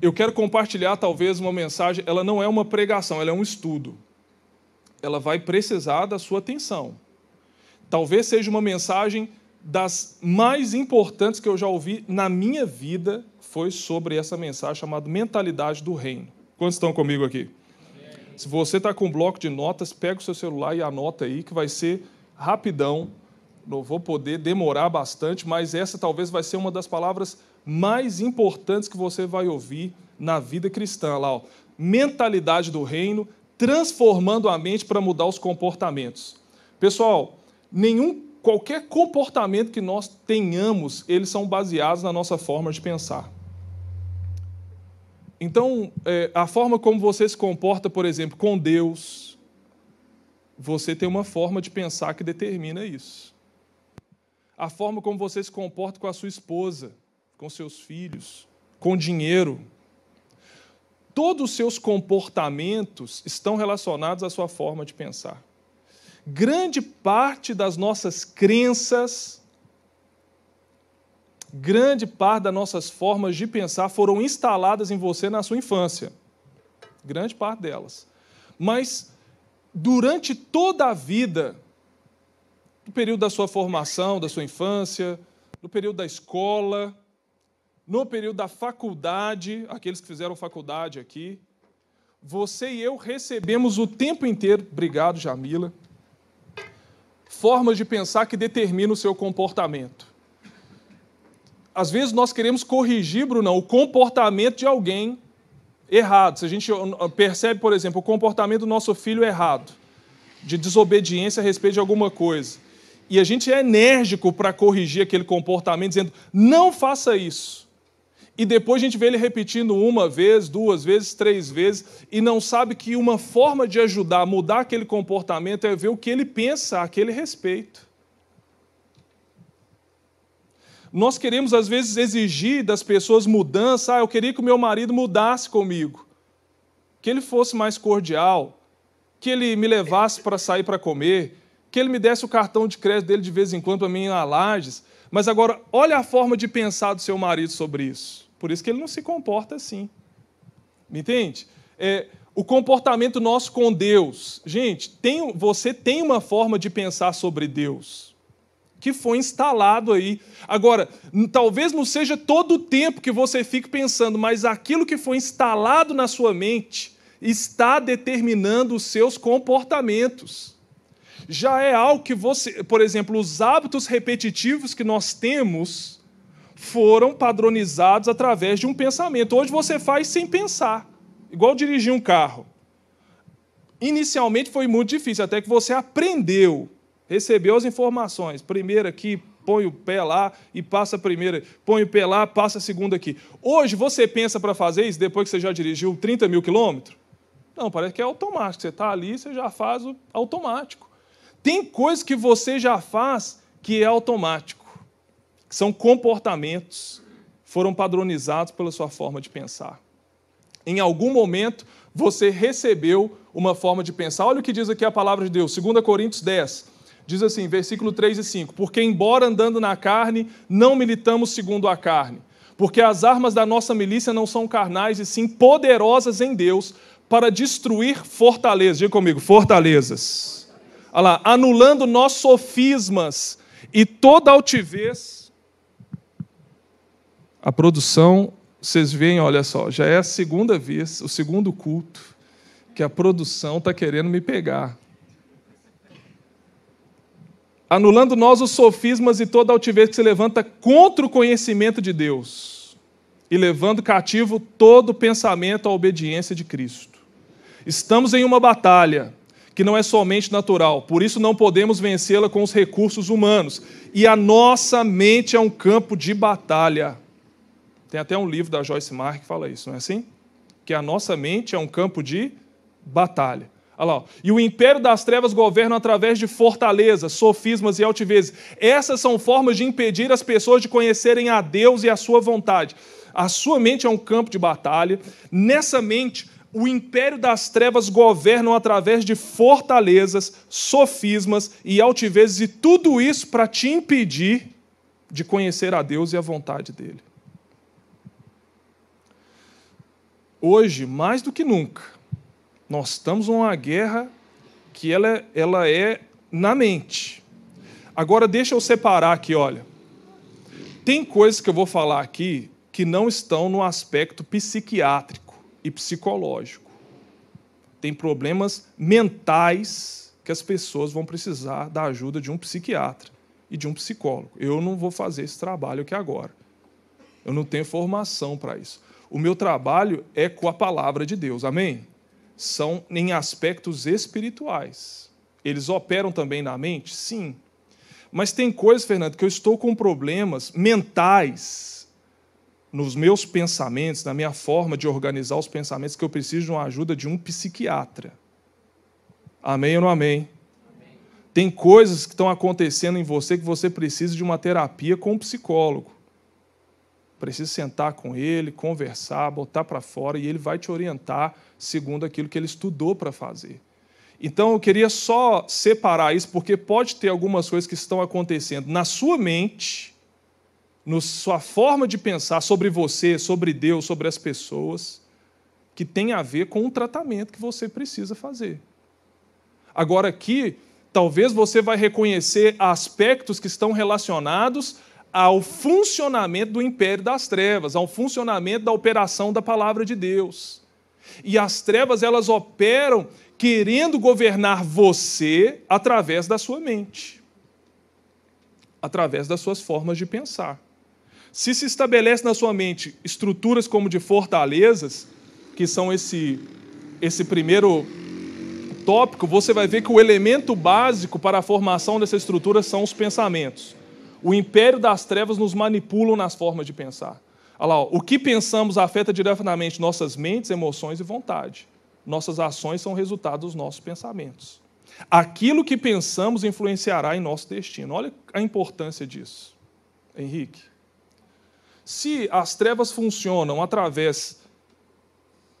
eu quero compartilhar talvez uma mensagem, ela não é uma pregação, ela é um estudo. Ela vai precisar da sua atenção. Talvez seja uma mensagem das mais importantes que eu já ouvi na minha vida, foi sobre essa mensagem chamada Mentalidade do Reino. Quantos estão comigo aqui? Se você está com um bloco de notas, pega o seu celular e anota aí, que vai ser rapidão. Não vou poder demorar bastante, mas essa talvez vai ser uma das palavras mais importantes que você vai ouvir na vida cristã. Lá, ó. mentalidade do reino, transformando a mente para mudar os comportamentos. Pessoal, nenhum qualquer comportamento que nós tenhamos, eles são baseados na nossa forma de pensar. Então, é, a forma como você se comporta, por exemplo, com Deus, você tem uma forma de pensar que determina isso. A forma como você se comporta com a sua esposa, com seus filhos, com dinheiro. Todos os seus comportamentos estão relacionados à sua forma de pensar. Grande parte das nossas crenças, grande parte das nossas formas de pensar foram instaladas em você na sua infância. Grande parte delas. Mas durante toda a vida, no período da sua formação, da sua infância, no período da escola, no período da faculdade, aqueles que fizeram faculdade aqui, você e eu recebemos o tempo inteiro, obrigado Jamila, formas de pensar que determinam o seu comportamento. Às vezes nós queremos corrigir, Bruno, o comportamento de alguém errado. Se a gente percebe, por exemplo, o comportamento do nosso filho errado, de desobediência a respeito de alguma coisa, e a gente é enérgico para corrigir aquele comportamento, dizendo: não faça isso e depois a gente vê ele repetindo uma vez, duas vezes, três vezes, e não sabe que uma forma de ajudar a mudar aquele comportamento é ver o que ele pensa a aquele respeito. Nós queremos, às vezes, exigir das pessoas mudança. Ah, eu queria que o meu marido mudasse comigo, que ele fosse mais cordial, que ele me levasse para sair para comer, que ele me desse o cartão de crédito dele de vez em quando para mim em Lages. Mas agora, olha a forma de pensar do seu marido sobre isso. Por isso que ele não se comporta assim. Me entende? É, o comportamento nosso com Deus. Gente, tem, você tem uma forma de pensar sobre Deus que foi instalado aí. Agora, talvez não seja todo o tempo que você fique pensando, mas aquilo que foi instalado na sua mente está determinando os seus comportamentos. Já é algo que você, por exemplo, os hábitos repetitivos que nós temos foram padronizados através de um pensamento. Hoje você faz sem pensar, igual dirigir um carro. Inicialmente foi muito difícil, até que você aprendeu, recebeu as informações. Primeiro aqui, põe o pé lá e passa a primeira, põe o pé lá, passa a segunda aqui. Hoje você pensa para fazer isso depois que você já dirigiu 30 mil quilômetros? Não, parece que é automático. Você está ali, você já faz o automático. Tem coisas que você já faz que é automático são comportamentos, foram padronizados pela sua forma de pensar. Em algum momento, você recebeu uma forma de pensar. Olha o que diz aqui a palavra de Deus, 2 Coríntios 10. Diz assim, versículo 3 e 5: Porque, embora andando na carne, não militamos segundo a carne. Porque as armas da nossa milícia não são carnais, e sim poderosas em Deus para destruir fortalezas. Diga comigo, fortalezas. Olha lá, anulando nossos sofismas e toda altivez a produção, vocês veem, olha só, já é a segunda vez, o segundo culto, que a produção está querendo me pegar. Anulando nós os sofismas e toda altivez que se levanta contra o conhecimento de Deus, e levando cativo todo pensamento à obediência de Cristo. Estamos em uma batalha que não é somente natural, por isso não podemos vencê-la com os recursos humanos, e a nossa mente é um campo de batalha. Tem até um livro da Joyce Meyer que fala isso, não é assim? Que a nossa mente é um campo de batalha. Olha lá. E o império das trevas governa através de fortalezas, sofismas e altivezes. Essas são formas de impedir as pessoas de conhecerem a Deus e a sua vontade. A sua mente é um campo de batalha. Nessa mente, o império das trevas governa através de fortalezas, sofismas e altivezes, e tudo isso para te impedir de conhecer a Deus e a vontade dele. Hoje, mais do que nunca, nós estamos numa guerra que ela, ela é na mente. Agora, deixa eu separar aqui, olha. Tem coisas que eu vou falar aqui que não estão no aspecto psiquiátrico e psicológico. Tem problemas mentais que as pessoas vão precisar da ajuda de um psiquiatra e de um psicólogo. Eu não vou fazer esse trabalho aqui agora. Eu não tenho formação para isso. O meu trabalho é com a palavra de Deus. Amém? São em aspectos espirituais. Eles operam também na mente? Sim. Mas tem coisas, Fernando, que eu estou com problemas mentais nos meus pensamentos, na minha forma de organizar os pensamentos, que eu preciso de uma ajuda de um psiquiatra. Amém ou não amém? Tem coisas que estão acontecendo em você que você precisa de uma terapia com um psicólogo. Precisa sentar com ele, conversar, botar para fora e ele vai te orientar segundo aquilo que ele estudou para fazer. Então eu queria só separar isso, porque pode ter algumas coisas que estão acontecendo na sua mente, na sua forma de pensar sobre você, sobre Deus, sobre as pessoas, que tem a ver com o tratamento que você precisa fazer. Agora, aqui, talvez você vai reconhecer aspectos que estão relacionados ao funcionamento do império das trevas, ao funcionamento da operação da palavra de Deus. E as trevas, elas operam querendo governar você através da sua mente, através das suas formas de pensar. Se se estabelece na sua mente estruturas como de fortalezas, que são esse, esse primeiro tópico, você vai ver que o elemento básico para a formação dessa estrutura são os pensamentos. O império das trevas nos manipula nas formas de pensar. Olha lá, o que pensamos afeta diretamente nossas mentes, emoções e vontade. Nossas ações são resultado dos nossos pensamentos. Aquilo que pensamos influenciará em nosso destino. Olha a importância disso, Henrique. Se as trevas funcionam através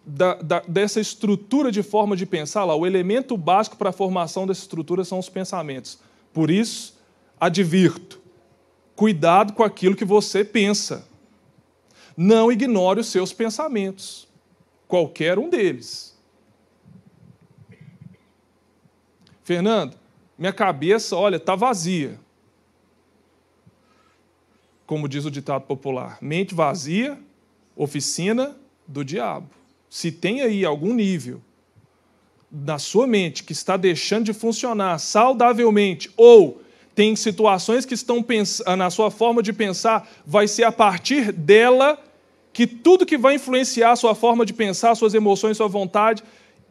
da, da, dessa estrutura de forma de pensar, lá, o elemento básico para a formação dessa estrutura são os pensamentos. Por isso, advirto: cuidado com aquilo que você pensa. Não ignore os seus pensamentos, qualquer um deles. Fernando, minha cabeça, olha, está vazia. Como diz o ditado popular, mente vazia, oficina do diabo. Se tem aí algum nível na sua mente que está deixando de funcionar saudavelmente, ou tem situações que estão na sua forma de pensar, vai ser a partir dela que tudo que vai influenciar a sua forma de pensar, suas emoções, sua vontade,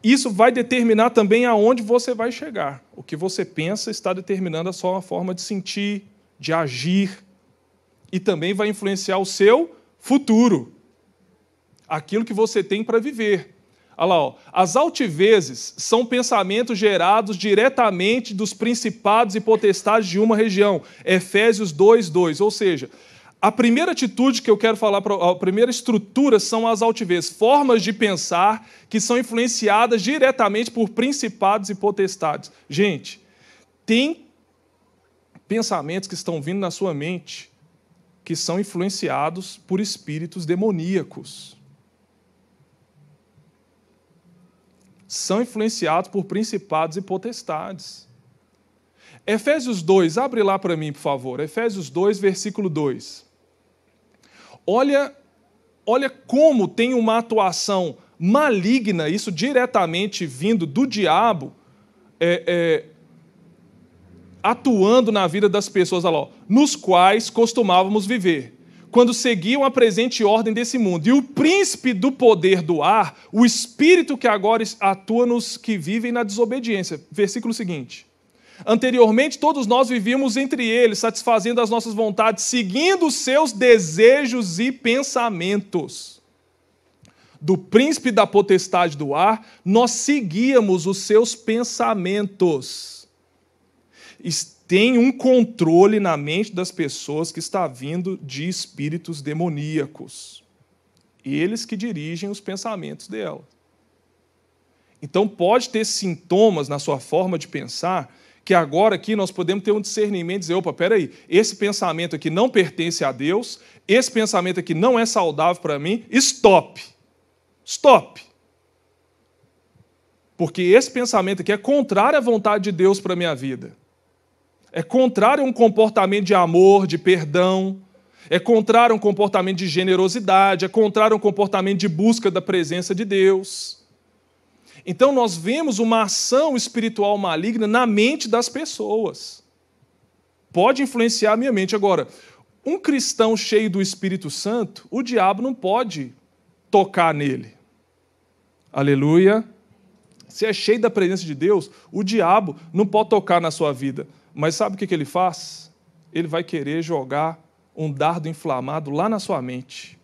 isso vai determinar também aonde você vai chegar. O que você pensa está determinando a sua forma de sentir, de agir, e também vai influenciar o seu futuro, aquilo que você tem para viver. Olha lá, ó. as altivezes são pensamentos gerados diretamente dos principados e potestades de uma região. Efésios 2, 2. Ou seja, a primeira atitude que eu quero falar, a primeira estrutura são as altivez, formas de pensar que são influenciadas diretamente por principados e potestades. Gente, tem pensamentos que estão vindo na sua mente que são influenciados por espíritos demoníacos. São influenciados por principados e potestades. Efésios 2, abre lá para mim, por favor. Efésios 2, versículo 2. Olha, olha como tem uma atuação maligna, isso diretamente vindo do diabo, é, é, atuando na vida das pessoas, olha lá, nos quais costumávamos viver, quando seguiam a presente ordem desse mundo. E o príncipe do poder do ar, o espírito que agora atua nos que vivem na desobediência. Versículo seguinte. Anteriormente, todos nós vivíamos entre eles, satisfazendo as nossas vontades, seguindo os seus desejos e pensamentos. Do príncipe da potestade do ar, nós seguíamos os seus pensamentos. Tem um controle na mente das pessoas que está vindo de espíritos demoníacos. Eles que dirigem os pensamentos dela. Então, pode ter sintomas na sua forma de pensar que agora aqui nós podemos ter um discernimento e dizer, opa, peraí, esse pensamento aqui não pertence a Deus, esse pensamento aqui não é saudável para mim, stop. Stop. Porque esse pensamento aqui é contrário à vontade de Deus para a minha vida. É contrário a um comportamento de amor, de perdão. É contrário a um comportamento de generosidade. É contrário a um comportamento de busca da presença de Deus. Então nós vemos uma ação espiritual maligna na mente das pessoas. Pode influenciar a minha mente. Agora, um cristão cheio do Espírito Santo, o diabo não pode tocar nele. Aleluia. Se é cheio da presença de Deus, o diabo não pode tocar na sua vida. Mas sabe o que ele faz? Ele vai querer jogar um dardo inflamado lá na sua mente.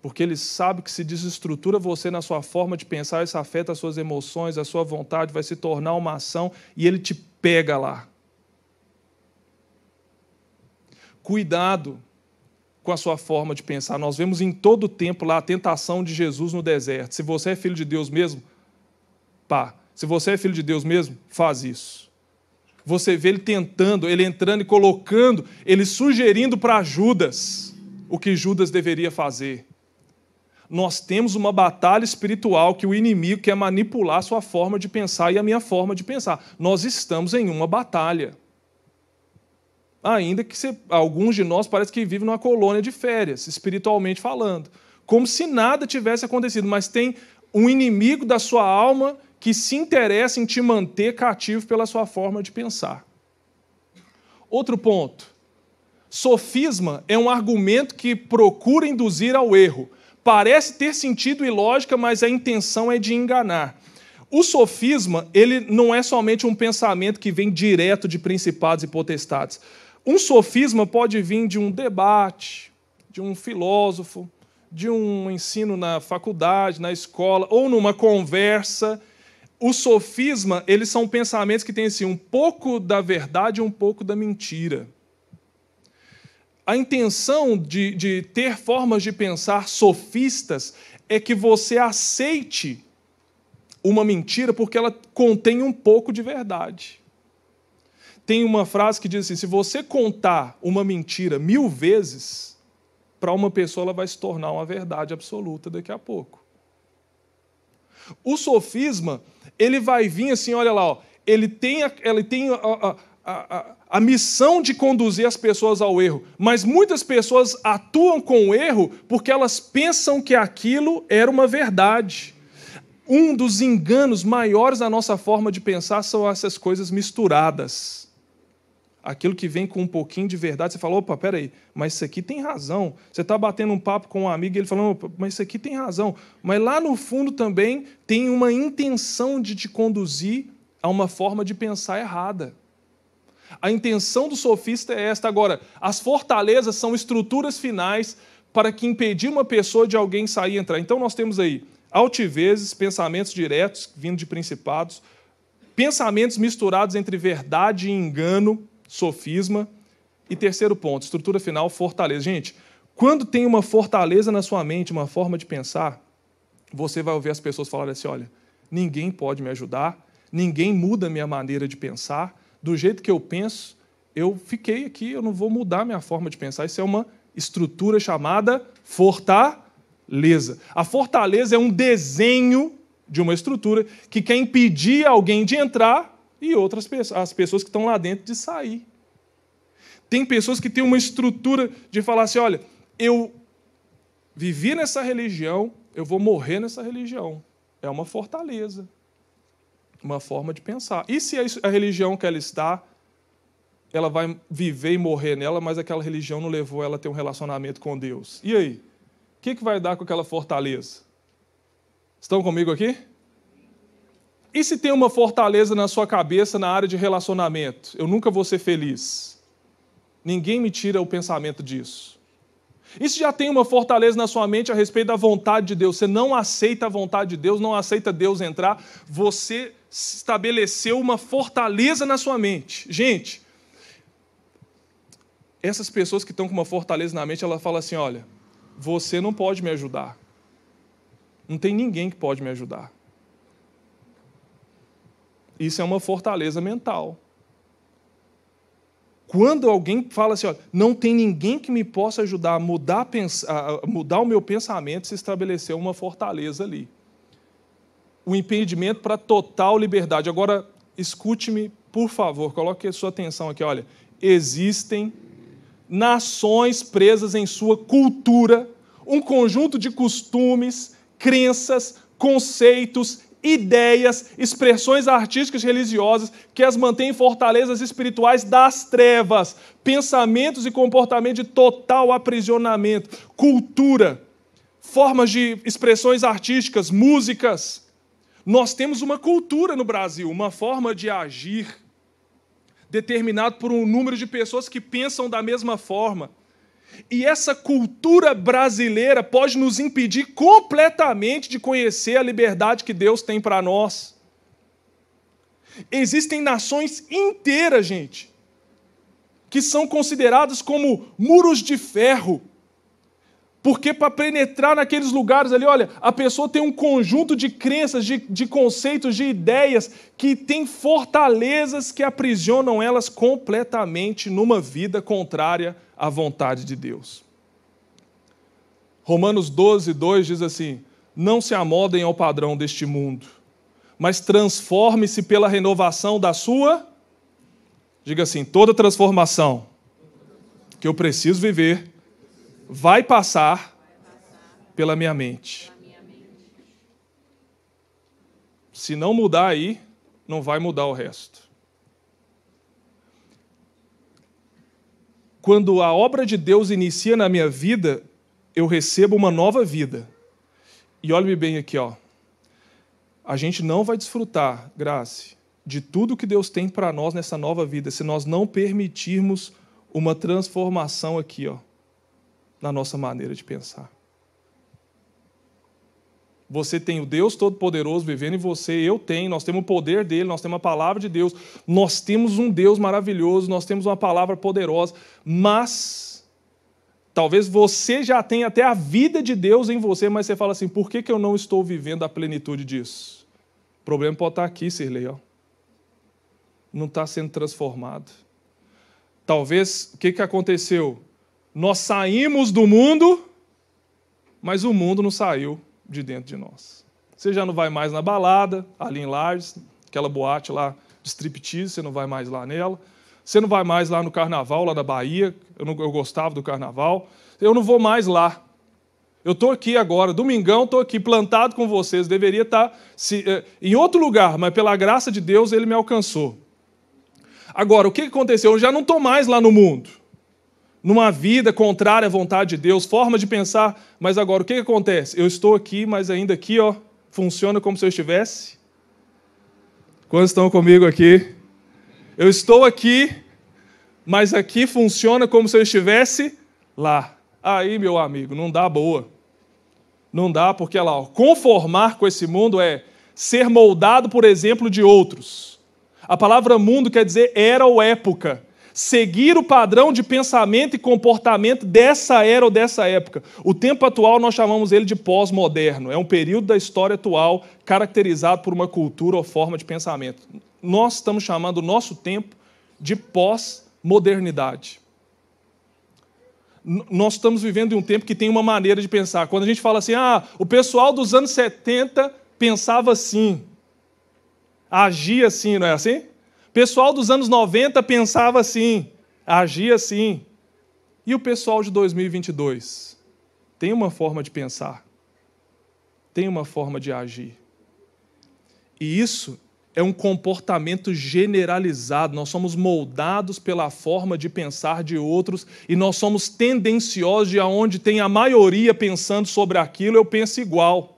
Porque ele sabe que se desestrutura você na sua forma de pensar, isso afeta as suas emoções, a sua vontade, vai se tornar uma ação e ele te pega lá. Cuidado com a sua forma de pensar. Nós vemos em todo o tempo lá a tentação de Jesus no deserto. Se você é filho de Deus mesmo, pá. Se você é filho de Deus mesmo, faz isso. Você vê ele tentando, ele entrando e colocando, ele sugerindo para Judas o que Judas deveria fazer. Nós temos uma batalha espiritual que o inimigo quer manipular a sua forma de pensar e a minha forma de pensar. Nós estamos em uma batalha. Ainda que alguns de nós parece que vivem numa colônia de férias, espiritualmente falando, como se nada tivesse acontecido, mas tem um inimigo da sua alma que se interessa em te manter cativo pela sua forma de pensar. Outro ponto. Sofisma é um argumento que procura induzir ao erro. Parece ter sentido e lógica, mas a intenção é de enganar. O sofisma, ele não é somente um pensamento que vem direto de principados e potestades. Um sofisma pode vir de um debate, de um filósofo, de um ensino na faculdade, na escola, ou numa conversa. O sofisma, eles são pensamentos que têm assim, um pouco da verdade e um pouco da mentira. A intenção de, de ter formas de pensar sofistas é que você aceite uma mentira porque ela contém um pouco de verdade tem uma frase que diz assim: se você contar uma mentira mil vezes, para uma pessoa ela vai se tornar uma verdade absoluta daqui a pouco. O sofisma, ele vai vir assim, olha lá, ó, ele tem, a, ele tem a, a, a, a missão de conduzir as pessoas ao erro, mas muitas pessoas atuam com o erro porque elas pensam que aquilo era uma verdade. Um dos enganos maiores da nossa forma de pensar são essas coisas misturadas aquilo que vem com um pouquinho de verdade, você fala, opa, peraí, mas isso aqui tem razão. Você está batendo um papo com um amigo e ele falando, opa, mas isso aqui tem razão. Mas lá no fundo também tem uma intenção de te conduzir a uma forma de pensar errada. A intenção do sofista é esta. Agora, as fortalezas são estruturas finais para que impedir uma pessoa de alguém sair e entrar. Então nós temos aí altivezes, pensamentos diretos vindo de principados, pensamentos misturados entre verdade e engano, sofisma. E terceiro ponto, estrutura final, fortaleza. Gente, quando tem uma fortaleza na sua mente, uma forma de pensar, você vai ouvir as pessoas falarem assim: olha, ninguém pode me ajudar, ninguém muda a minha maneira de pensar, do jeito que eu penso, eu fiquei aqui, eu não vou mudar a minha forma de pensar. Isso é uma estrutura chamada fortaleza. A fortaleza é um desenho de uma estrutura que quer impedir alguém de entrar e outras pessoas, as pessoas que estão lá dentro de sair. Tem pessoas que têm uma estrutura de falar assim: olha, eu vivi nessa religião, eu vou morrer nessa religião. É uma fortaleza, uma forma de pensar. E se a religião que ela está, ela vai viver e morrer nela, mas aquela religião não levou ela a ter um relacionamento com Deus? E aí? O que, que vai dar com aquela fortaleza? Estão comigo aqui? E se tem uma fortaleza na sua cabeça na área de relacionamento? Eu nunca vou ser feliz. Ninguém me tira o pensamento disso. E se já tem uma fortaleza na sua mente a respeito da vontade de Deus? Você não aceita a vontade de Deus, não aceita Deus entrar, você estabeleceu uma fortaleza na sua mente. Gente, essas pessoas que estão com uma fortaleza na mente, ela fala assim: olha, você não pode me ajudar. Não tem ninguém que pode me ajudar. Isso é uma fortaleza mental. Quando alguém fala assim, ó, não tem ninguém que me possa ajudar a mudar, a mudar o meu pensamento, se estabeleceu uma fortaleza ali. O impedimento para total liberdade. Agora, escute-me, por favor, coloque a sua atenção aqui. Olha, existem nações presas em sua cultura, um conjunto de costumes, crenças, conceitos, ideias, expressões artísticas religiosas que as mantêm fortalezas espirituais das trevas, pensamentos e comportamento de total aprisionamento, cultura, formas de expressões artísticas, músicas. Nós temos uma cultura no Brasil, uma forma de agir determinado por um número de pessoas que pensam da mesma forma. E essa cultura brasileira pode nos impedir completamente de conhecer a liberdade que Deus tem para nós. Existem nações inteiras, gente, que são consideradas como muros de ferro porque para penetrar naqueles lugares ali, olha, a pessoa tem um conjunto de crenças, de, de conceitos, de ideias que tem fortalezas que aprisionam elas completamente numa vida contrária à vontade de Deus. Romanos 12, 2 diz assim: Não se amoldem ao padrão deste mundo, mas transforme-se pela renovação da sua. Diga assim: toda transformação que eu preciso viver vai passar pela minha mente. Se não mudar aí, não vai mudar o resto. Quando a obra de Deus inicia na minha vida, eu recebo uma nova vida. E olhe-me bem aqui, ó. A gente não vai desfrutar, Graça, de tudo que Deus tem para nós nessa nova vida, se nós não permitirmos uma transformação aqui, ó na nossa maneira de pensar. Você tem o Deus Todo-Poderoso vivendo em você, eu tenho, nós temos o poder dele, nós temos a palavra de Deus, nós temos um Deus maravilhoso, nós temos uma palavra poderosa, mas talvez você já tenha até a vida de Deus em você, mas você fala assim: por que, que eu não estou vivendo a plenitude disso? O problema pode estar aqui, Sirlei, ó. não está sendo transformado. Talvez, o que, que aconteceu? Nós saímos do mundo, mas o mundo não saiu de dentro de nós. Você já não vai mais na balada, ali em Lages, aquela boate lá de striptease, você não vai mais lá nela. Você não vai mais lá no carnaval, lá da Bahia. Eu, não, eu gostava do carnaval. Eu não vou mais lá. Eu estou aqui agora, domingão, estou aqui plantado com vocês. Deveria estar tá se, eh, em outro lugar, mas pela graça de Deus ele me alcançou. Agora, o que aconteceu? Eu já não estou mais lá no mundo numa vida contrária à vontade de Deus, forma de pensar, mas agora o que, que acontece? Eu estou aqui, mas ainda aqui, ó, funciona como se eu estivesse. Quantos estão comigo aqui? Eu estou aqui, mas aqui funciona como se eu estivesse lá. Aí, meu amigo, não dá boa. Não dá, porque lá, ó, conformar com esse mundo é ser moldado por exemplo de outros. A palavra mundo quer dizer era ou época seguir o padrão de pensamento e comportamento dessa era ou dessa época. O tempo atual nós chamamos ele de pós-moderno. É um período da história atual caracterizado por uma cultura ou forma de pensamento. Nós estamos chamando o nosso tempo de pós-modernidade. Nós estamos vivendo em um tempo que tem uma maneira de pensar. Quando a gente fala assim, ah, o pessoal dos anos 70 pensava assim, agia assim, não é assim? Pessoal dos anos 90 pensava assim, agia assim. E o pessoal de 2022 tem uma forma de pensar, tem uma forma de agir. E isso é um comportamento generalizado. Nós somos moldados pela forma de pensar de outros e nós somos tendenciosos de aonde tem a maioria pensando sobre aquilo, eu penso igual.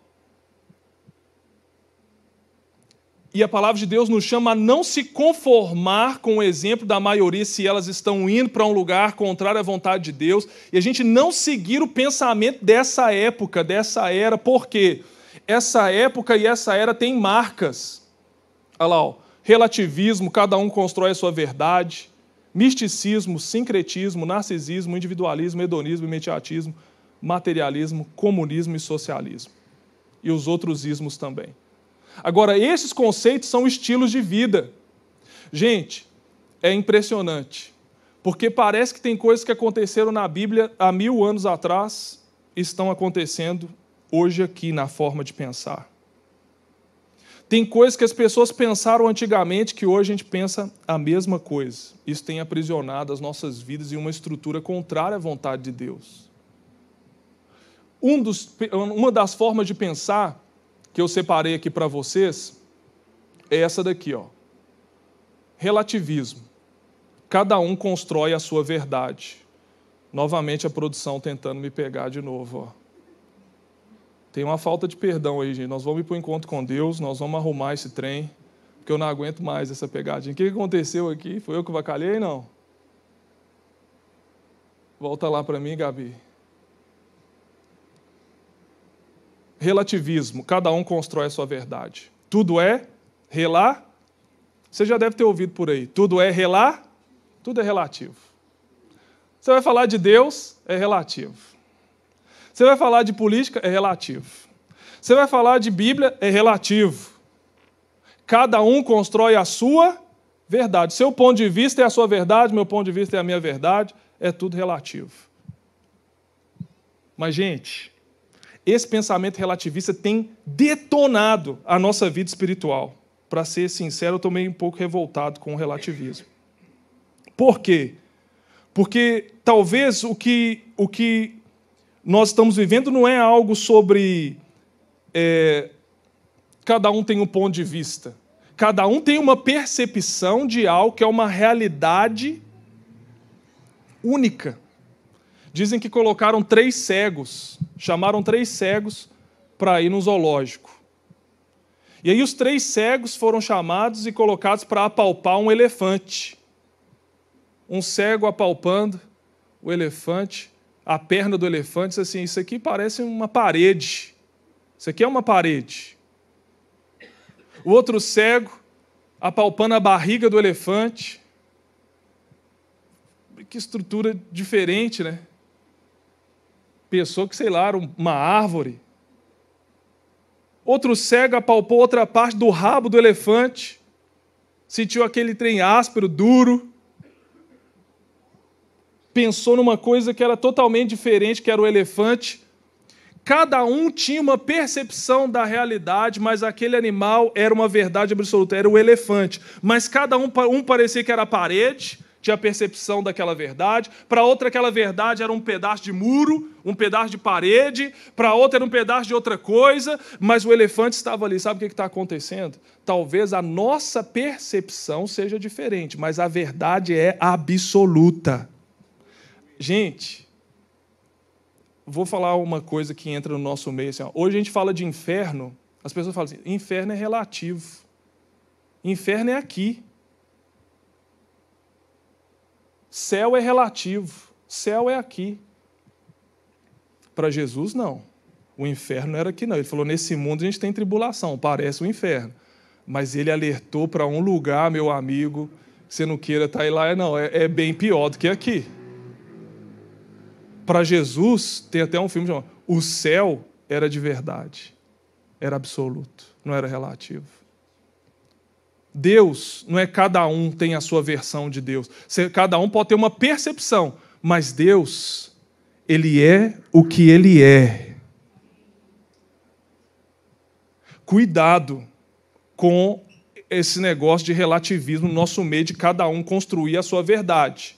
E a palavra de Deus nos chama a não se conformar com o exemplo da maioria se elas estão indo para um lugar contrário à vontade de Deus, e a gente não seguir o pensamento dessa época, dessa era, porque essa época e essa era tem marcas. Olha lá, ó, relativismo, cada um constrói a sua verdade, misticismo, sincretismo, narcisismo, individualismo, hedonismo, imediatismo, materialismo, comunismo e socialismo. E os outros ismos também. Agora, esses conceitos são estilos de vida. Gente, é impressionante. Porque parece que tem coisas que aconteceram na Bíblia há mil anos atrás estão acontecendo hoje aqui na forma de pensar. Tem coisas que as pessoas pensaram antigamente que hoje a gente pensa a mesma coisa. Isso tem aprisionado as nossas vidas em uma estrutura contrária à vontade de Deus. Um dos, uma das formas de pensar que eu separei aqui para vocês é essa daqui, ó. Relativismo. Cada um constrói a sua verdade. Novamente a produção tentando me pegar de novo. Ó. Tem uma falta de perdão aí, gente. Nós vamos ir para o encontro com Deus, nós vamos arrumar esse trem, porque eu não aguento mais essa pegadinha. O que aconteceu aqui? Foi eu que vacalhei? Não. Volta lá para mim, Gabi. Relativismo. Cada um constrói a sua verdade. Tudo é relar. Você já deve ter ouvido por aí. Tudo é relar tudo é relativo. Você vai falar de Deus, é relativo. Você vai falar de política, é relativo. Você vai falar de Bíblia, é relativo. Cada um constrói a sua verdade. Seu ponto de vista é a sua verdade, meu ponto de vista é a minha verdade, é tudo relativo. Mas, gente, esse pensamento relativista tem detonado a nossa vida espiritual. Para ser sincero, eu estou meio um pouco revoltado com o relativismo. Por quê? Porque talvez o que, o que nós estamos vivendo não é algo sobre é, cada um tem um ponto de vista. Cada um tem uma percepção de algo que é uma realidade única. Dizem que colocaram três cegos, chamaram três cegos para ir no zoológico. E aí os três cegos foram chamados e colocados para apalpar um elefante um cego apalpando o elefante, a perna do elefante, disse assim: Isso aqui parece uma parede. Isso aqui é uma parede. O outro cego apalpando a barriga do elefante. Que estrutura diferente, né? Pensou que, sei lá, era uma árvore. Outro cego apalpou outra parte do rabo do elefante, sentiu aquele trem áspero, duro pensou numa coisa que era totalmente diferente, que era o elefante. Cada um tinha uma percepção da realidade, mas aquele animal era uma verdade absoluta, era o elefante. Mas cada um, um parecia que era a parede, tinha percepção daquela verdade, para outra aquela verdade era um pedaço de muro, um pedaço de parede, para outra era um pedaço de outra coisa, mas o elefante estava ali. Sabe o que está acontecendo? Talvez a nossa percepção seja diferente, mas a verdade é absoluta. Gente, vou falar uma coisa que entra no nosso meio. Assim, ó. Hoje a gente fala de inferno, as pessoas falam assim: inferno é relativo. Inferno é aqui. Céu é relativo. Céu é aqui. Para Jesus, não. O inferno era aqui, não. Ele falou: nesse mundo a gente tem tribulação, parece o um inferno. Mas ele alertou para um lugar, meu amigo, que você não queira estar tá lá, não. É, é bem pior do que aqui. Para Jesus, tem até um filme chamado O Céu era de verdade, era absoluto, não era relativo. Deus não é cada um tem a sua versão de Deus. Cada um pode ter uma percepção, mas Deus, ele é o que ele é. Cuidado com esse negócio de relativismo no nosso meio de cada um construir a sua verdade.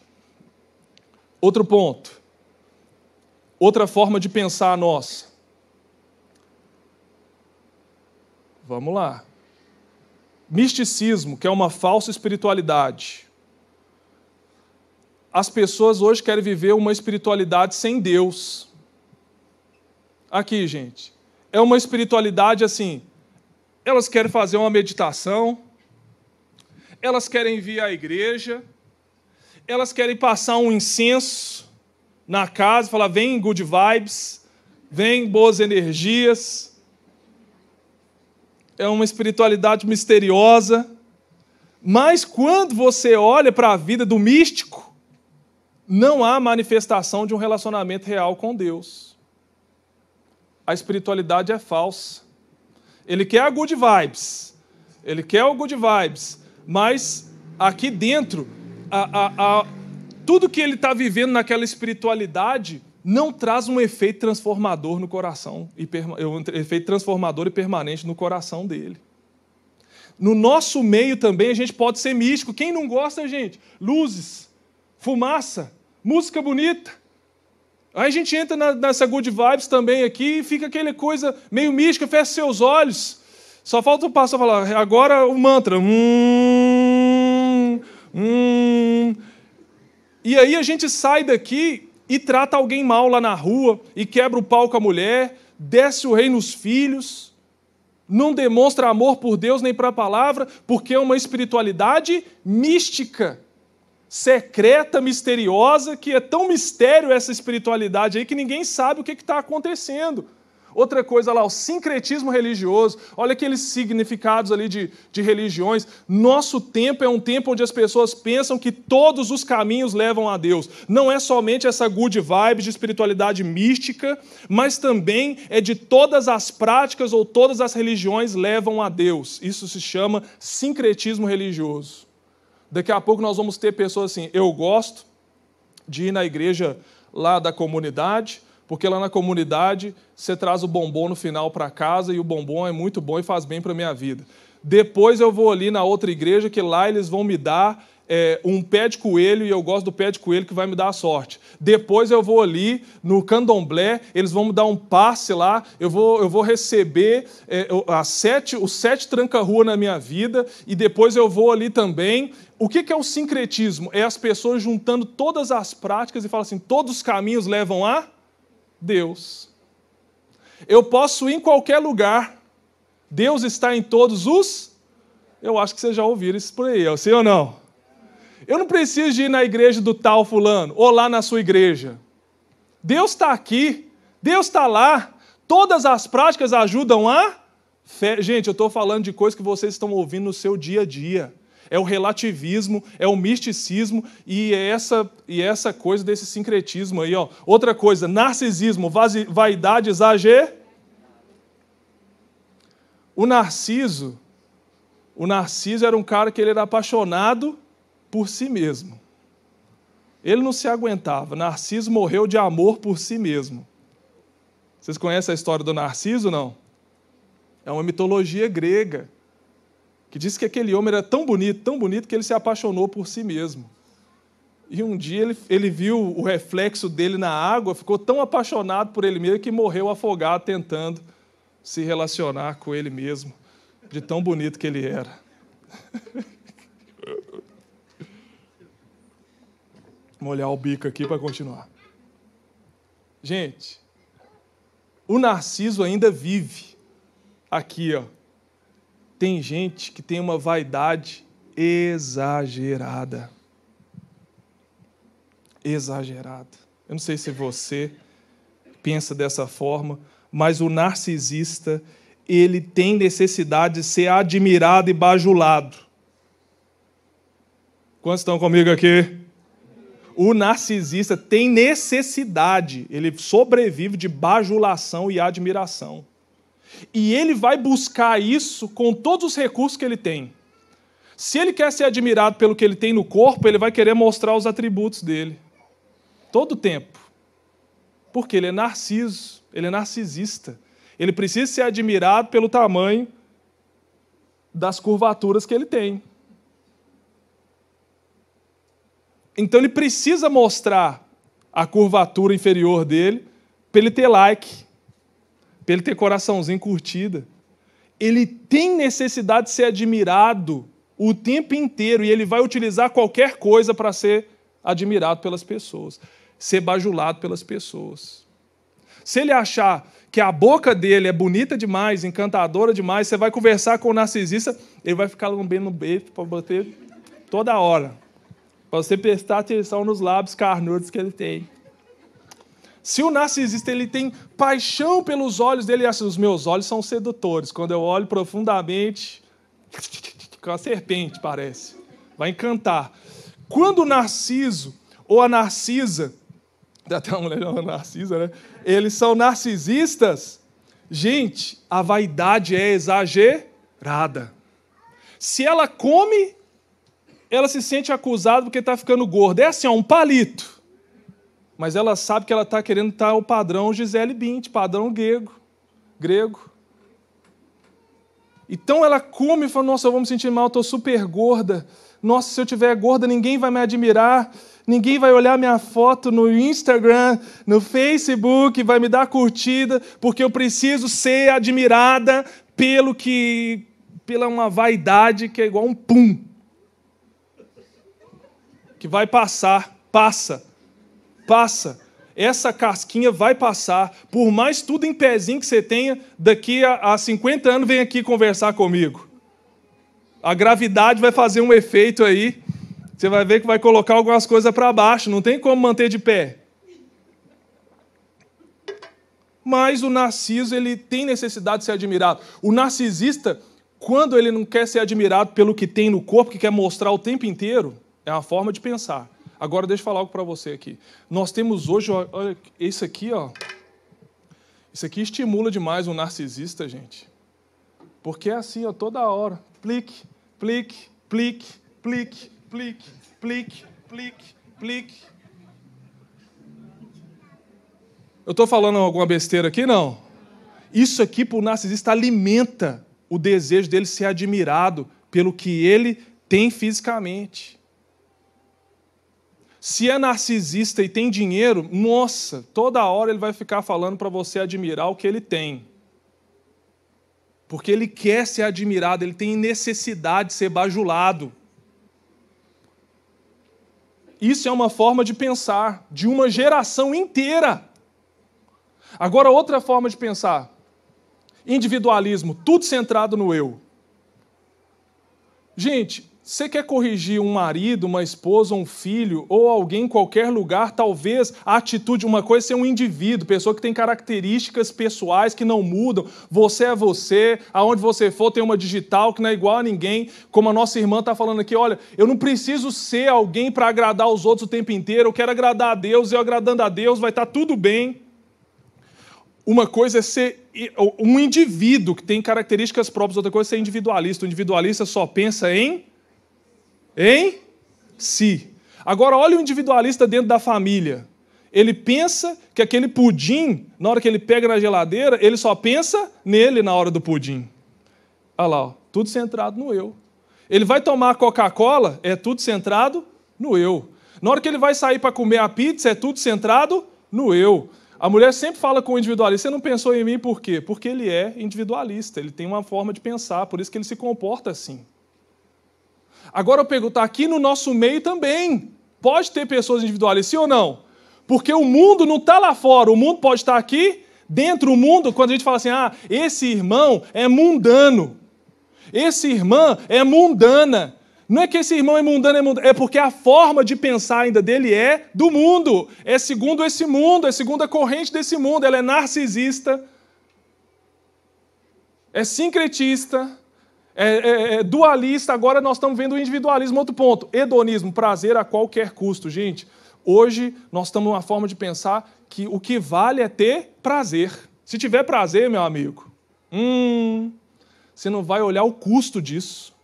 Outro ponto. Outra forma de pensar a nossa. Vamos lá. Misticismo, que é uma falsa espiritualidade. As pessoas hoje querem viver uma espiritualidade sem Deus. Aqui, gente. É uma espiritualidade assim. Elas querem fazer uma meditação, elas querem vir à igreja, elas querem passar um incenso, na casa, falar: vem good vibes, vem boas energias. É uma espiritualidade misteriosa. Mas quando você olha para a vida do místico, não há manifestação de um relacionamento real com Deus. A espiritualidade é falsa. Ele quer a good vibes, ele quer o good vibes, mas aqui dentro a, a, a tudo que ele está vivendo naquela espiritualidade não traz um efeito transformador no coração, um efeito transformador e permanente no coração dele. No nosso meio também a gente pode ser místico. Quem não gosta, gente? Luzes, fumaça, música bonita. Aí a gente entra nessa good vibes também aqui e fica aquela coisa meio mística, fecha seus olhos. Só falta o pastor falar, agora o mantra. Hum, hum. E aí a gente sai daqui e trata alguém mal lá na rua, e quebra o pau com a mulher, desce o rei nos filhos, não demonstra amor por Deus nem para a palavra, porque é uma espiritualidade mística, secreta, misteriosa, que é tão mistério essa espiritualidade aí que ninguém sabe o que está acontecendo. Outra coisa lá, o sincretismo religioso. Olha aqueles significados ali de, de religiões. Nosso tempo é um tempo onde as pessoas pensam que todos os caminhos levam a Deus. Não é somente essa good vibe de espiritualidade mística, mas também é de todas as práticas ou todas as religiões levam a Deus. Isso se chama sincretismo religioso. Daqui a pouco nós vamos ter pessoas assim, eu gosto de ir na igreja lá da comunidade, porque lá na comunidade você traz o bombom no final para casa e o bombom é muito bom e faz bem para a minha vida. Depois eu vou ali na outra igreja que lá eles vão me dar é, um pé de coelho e eu gosto do pé de coelho que vai me dar a sorte. Depois eu vou ali no candomblé, eles vão me dar um passe lá, eu vou, eu vou receber é, sete, os sete tranca-rua na minha vida e depois eu vou ali também. O que, que é o sincretismo? É as pessoas juntando todas as práticas e falam assim: todos os caminhos levam a Deus. Eu posso ir em qualquer lugar. Deus está em todos os. Eu acho que vocês já ouviram isso por aí, é sim ou não? Eu não preciso ir na igreja do tal fulano, ou lá na sua igreja. Deus está aqui, Deus está lá. Todas as práticas ajudam a fé. Gente, eu estou falando de coisas que vocês estão ouvindo no seu dia a dia é o relativismo, é o misticismo e é essa, e é essa coisa desse sincretismo aí. Ó. Outra coisa, narcisismo, vaidade, exagero. O Narciso, o Narciso era um cara que ele era apaixonado por si mesmo. Ele não se aguentava. Narciso morreu de amor por si mesmo. Vocês conhecem a história do Narciso, não? É uma mitologia grega que disse que aquele homem era tão bonito, tão bonito, que ele se apaixonou por si mesmo. E um dia ele, ele viu o reflexo dele na água, ficou tão apaixonado por ele mesmo que morreu afogado tentando se relacionar com ele mesmo, de tão bonito que ele era. Olhar o bico aqui para continuar. Gente, o Narciso ainda vive aqui, ó, tem gente que tem uma vaidade exagerada. Exagerada. Eu não sei se você pensa dessa forma, mas o narcisista, ele tem necessidade de ser admirado e bajulado. Quantos estão comigo aqui? O narcisista tem necessidade, ele sobrevive de bajulação e admiração. E ele vai buscar isso com todos os recursos que ele tem. Se ele quer ser admirado pelo que ele tem no corpo, ele vai querer mostrar os atributos dele. Todo o tempo. Porque ele é narciso, ele é narcisista. Ele precisa ser admirado pelo tamanho das curvaturas que ele tem. Então ele precisa mostrar a curvatura inferior dele para ele ter like para ele ter coraçãozinho curtida. Ele tem necessidade de ser admirado o tempo inteiro e ele vai utilizar qualquer coisa para ser admirado pelas pessoas, ser bajulado pelas pessoas. Se ele achar que a boca dele é bonita demais, encantadora demais, você vai conversar com o narcisista, ele vai ficar lambendo o beijo para bater toda hora. Para você prestar atenção nos lábios carnudos que ele tem. Se o narcisista ele tem paixão pelos olhos dele, assim, os meus olhos são sedutores. Quando eu olho profundamente, com a serpente parece, vai encantar. Quando o narciso ou a narcisa, até uma mulher chamada narcisa, né? Eles são narcisistas. Gente, a vaidade é exagerada. Se ela come, ela se sente acusada porque está ficando gorda. É assim, ó, um palito. Mas ela sabe que ela está querendo estar o padrão Gisele Bint, padrão grego. grego. Então ela come e fala: Nossa, eu vou me sentir mal, estou super gorda. Nossa, se eu tiver gorda, ninguém vai me admirar. Ninguém vai olhar minha foto no Instagram, no Facebook, vai me dar curtida, porque eu preciso ser admirada pelo que pela uma vaidade que é igual um pum. Que vai passar, passa. Passa. Essa casquinha vai passar. Por mais tudo em pezinho que você tenha, daqui a, a 50 anos vem aqui conversar comigo. A gravidade vai fazer um efeito aí você vai ver que vai colocar algumas coisas para baixo, não tem como manter de pé. Mas o narciso, ele tem necessidade de ser admirado. O narcisista, quando ele não quer ser admirado pelo que tem no corpo, que quer mostrar o tempo inteiro, é a forma de pensar. Agora deixa eu falar algo para você aqui. Nós temos hoje, olha, isso aqui, ó. Isso aqui estimula demais o narcisista, gente. Porque é assim, ó, toda hora. Plique, plique, plique, plique, plique, plique, plique, plique. Eu estou falando alguma besteira aqui? Não. Isso aqui para o narcisista alimenta o desejo dele ser admirado pelo que ele tem fisicamente. Se é narcisista e tem dinheiro, nossa, toda hora ele vai ficar falando para você admirar o que ele tem. Porque ele quer ser admirado, ele tem necessidade de ser bajulado. Isso é uma forma de pensar de uma geração inteira. Agora, outra forma de pensar: individualismo, tudo centrado no eu. Gente, você quer corrigir um marido, uma esposa, um filho ou alguém em qualquer lugar, talvez a atitude, uma coisa é ser um indivíduo, pessoa que tem características pessoais que não mudam. Você é você, aonde você for tem uma digital que não é igual a ninguém. Como a nossa irmã está falando aqui, olha, eu não preciso ser alguém para agradar os outros o tempo inteiro, eu quero agradar a Deus, eu agradando a Deus vai estar tá tudo bem. Uma coisa é ser um indivíduo que tem características próprias, outra coisa é ser individualista. O individualista só pensa em em si. Agora, olha o individualista dentro da família. Ele pensa que aquele pudim, na hora que ele pega na geladeira, ele só pensa nele na hora do pudim. Olha lá, ó, tudo centrado no eu. Ele vai tomar Coca-Cola, é tudo centrado no eu. Na hora que ele vai sair para comer a pizza, é tudo centrado no eu. A mulher sempre fala com o individualista, você não pensou em mim por quê? Porque ele é individualista, ele tem uma forma de pensar, por isso que ele se comporta assim. Agora eu pergunto, aqui no nosso meio também, pode ter pessoas individuais, sim ou não? Porque o mundo não está lá fora, o mundo pode estar aqui, dentro do mundo, quando a gente fala assim, ah, esse irmão é mundano, esse irmã é mundana. Não é que esse irmão é mundano, é mundano, é porque a forma de pensar ainda dele é do mundo, é segundo esse mundo, é segundo a corrente desse mundo, ela é narcisista, é sincretista, é, é, é, dualista, agora nós estamos vendo o individualismo. Outro ponto, hedonismo, prazer a qualquer custo. Gente, hoje nós estamos numa forma de pensar que o que vale é ter prazer. Se tiver prazer, meu amigo, hum, você não vai olhar o custo disso.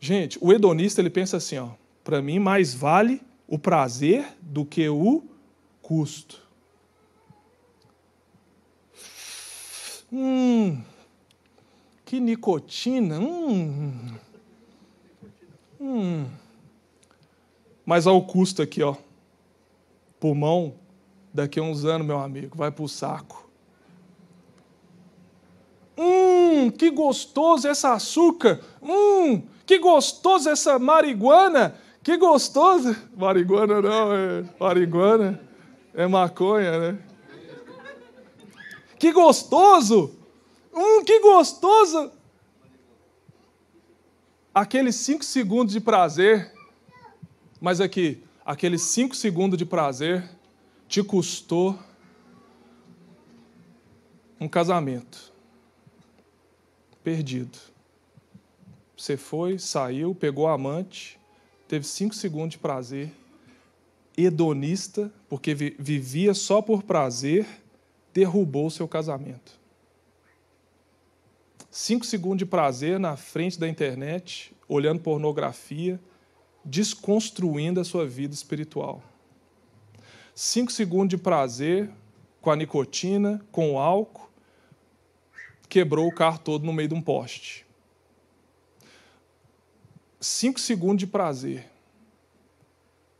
Gente, o hedonista ele pensa assim, ó, para mim mais vale o prazer do que o custo. Hum, que nicotina. Hum. Hum. Mas ao custo aqui, ó. Pulmão, daqui a uns anos, meu amigo, vai para o saco. Hum, que gostoso esse açúcar. Hum, que gostoso essa marihuana. Que gostoso. Marihuana não, é marihuana. É maconha, né? Que gostoso! Hum, que gostoso! Aqueles cinco segundos de prazer, mas aqui, aqueles cinco segundos de prazer te custou um casamento perdido. Você foi, saiu, pegou a amante, teve cinco segundos de prazer, hedonista, porque vivia só por prazer derrubou o seu casamento. Cinco segundos de prazer na frente da internet, olhando pornografia, desconstruindo a sua vida espiritual. Cinco segundos de prazer com a nicotina, com o álcool, quebrou o carro todo no meio de um poste. Cinco segundos de prazer.